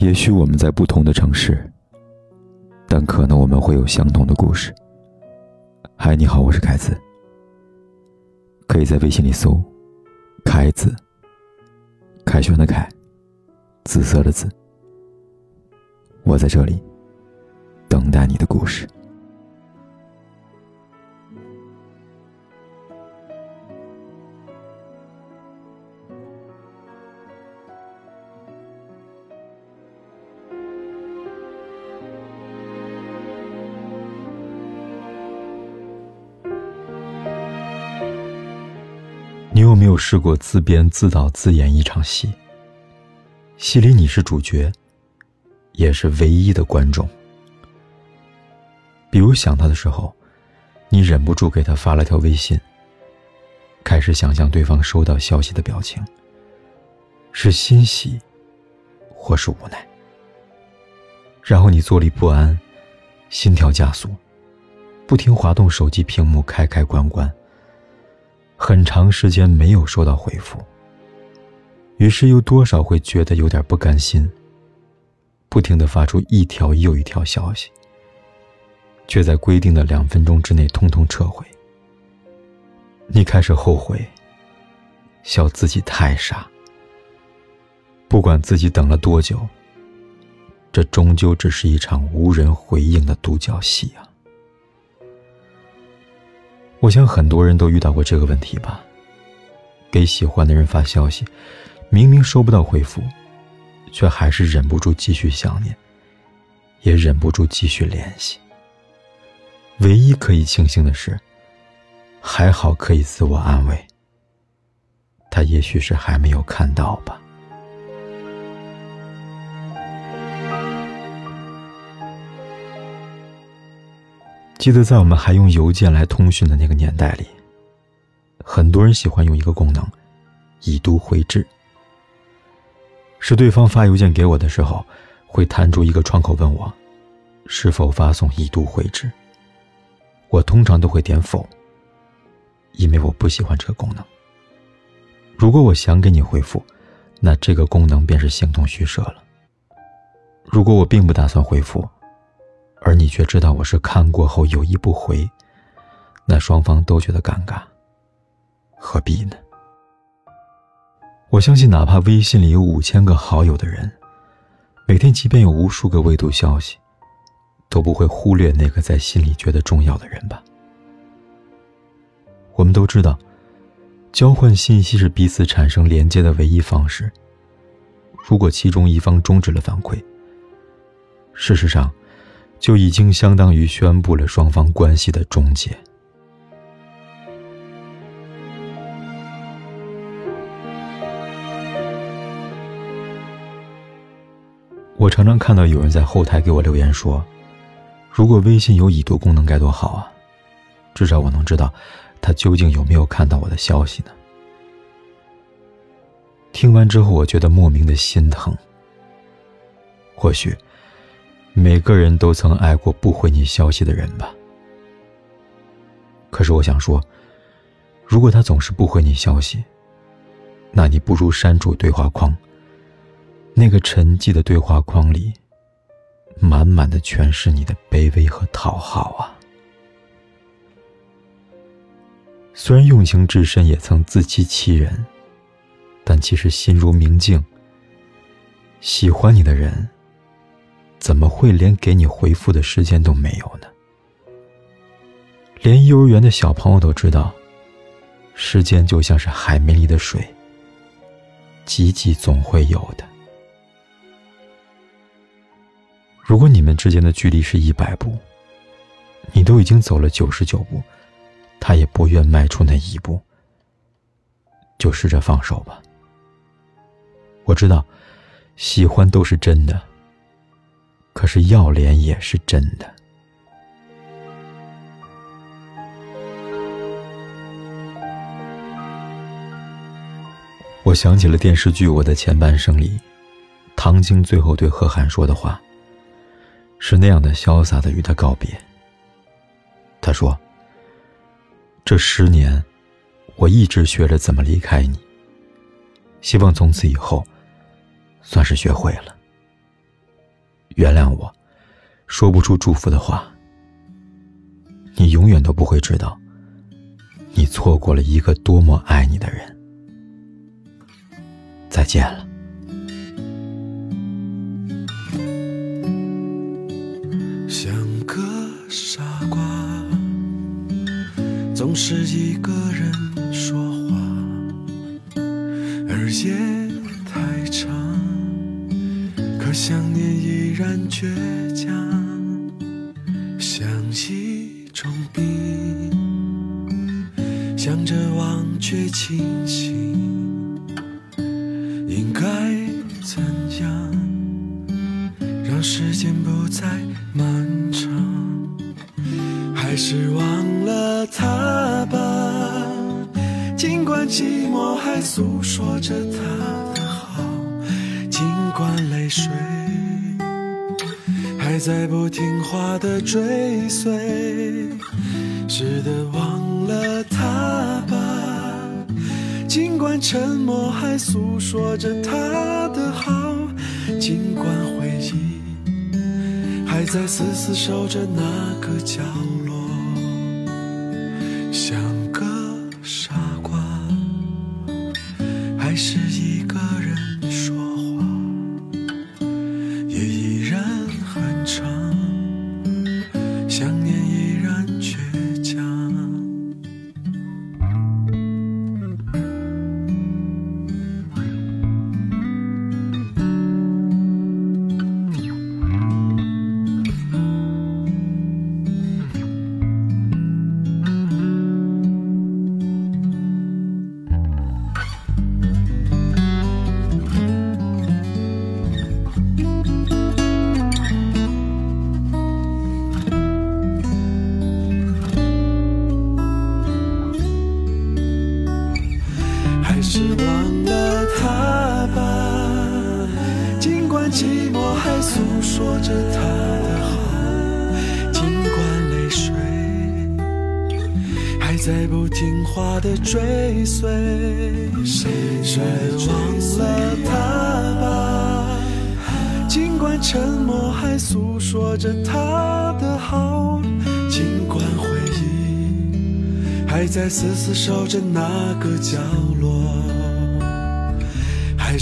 也许我们在不同的城市，但可能我们会有相同的故事。嗨，你好，我是凯子。可以在微信里搜“凯子”，凯旋的凯，紫色的紫。我在这里等待你的故事。有没有试过自编自导自演一场戏？戏里你是主角，也是唯一的观众。比如想他的时候，你忍不住给他发了条微信，开始想象对方收到消息的表情，是欣喜，或是无奈。然后你坐立不安，心跳加速，不停滑动手机屏幕，开开关关。很长时间没有收到回复，于是又多少会觉得有点不甘心。不停的发出一条又一条消息，却在规定的两分钟之内通通撤回。你开始后悔，笑自己太傻。不管自己等了多久，这终究只是一场无人回应的独角戏啊！我想很多人都遇到过这个问题吧。给喜欢的人发消息，明明收不到回复，却还是忍不住继续想念，也忍不住继续联系。唯一可以庆幸的是，还好可以自我安慰，他也许是还没有看到吧。记得在我们还用邮件来通讯的那个年代里，很多人喜欢用一个功能——已读回执。是对方发邮件给我的时候，会弹出一个窗口问我是否发送已读回执。我通常都会点否，因为我不喜欢这个功能。如果我想给你回复，那这个功能便是形同虚设了。如果我并不打算回复，而你却知道我是看过后有意不回，那双方都觉得尴尬，何必呢？我相信，哪怕微信里有五千个好友的人，每天即便有无数个未读消息，都不会忽略那个在心里觉得重要的人吧。我们都知道，交换信息是彼此产生连接的唯一方式。如果其中一方终止了反馈，事实上。就已经相当于宣布了双方关系的终结。我常常看到有人在后台给我留言说：“如果微信有已读功能该多好啊，至少我能知道他究竟有没有看到我的消息呢。”听完之后，我觉得莫名的心疼。或许。每个人都曾爱过不回你消息的人吧。可是我想说，如果他总是不回你消息，那你不如删除对话框。那个沉寂的对话框里，满满的全是你的卑微和讨好啊！虽然用情至深，也曾自欺欺人，但其实心如明镜。喜欢你的人。怎么会连给你回复的时间都没有呢？连幼儿园的小朋友都知道，时间就像是海绵里的水，挤挤总会有的。如果你们之间的距离是一百步，你都已经走了九十九步，他也不愿迈出那一步，就试着放手吧。我知道，喜欢都是真的。可是要脸也是真的。我想起了电视剧《我的前半生》里，唐晶最后对贺涵说的话，是那样的潇洒的与他告别。他说：“这十年，我一直学着怎么离开你。希望从此以后，算是学会了。”原谅我，说不出祝福的话。你永远都不会知道，你错过了一个多么爱你的人。再见了。像个傻瓜，总是一个人说话，而夜，可想念依然倔强，像一种病，想着忘却清醒。应该怎样让时间不再漫长？还是忘了他吧。尽管寂寞还诉说着他，泪水还在不听话的追随，是的，忘了他吧。尽管沉默还诉说着他的好，尽管回忆还在死死守着那个角落，是忘了他吧。尽管寂寞还诉说着他的好，尽管泪水还在不听话的追随，谁忘了他吧。尽管沉默还诉说着他的好，尽管回忆还在死死守着那个角落，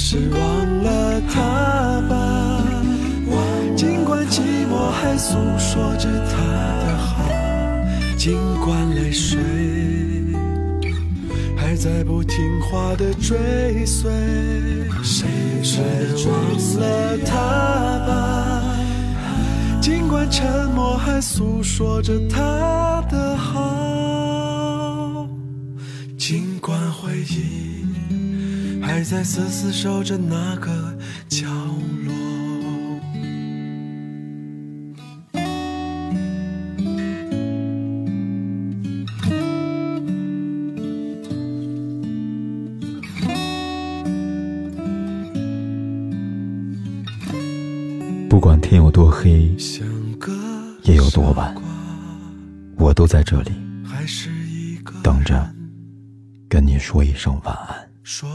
是忘了他吧。尽管寂寞还诉说着他的好，尽管泪水还在不听话的追随，谁忘了他吧？尽管沉默还诉说着他的好，尽管回忆还在死死守着那个角落。不管天有多黑，夜有多晚我都在这里等着跟你说一声晚安。说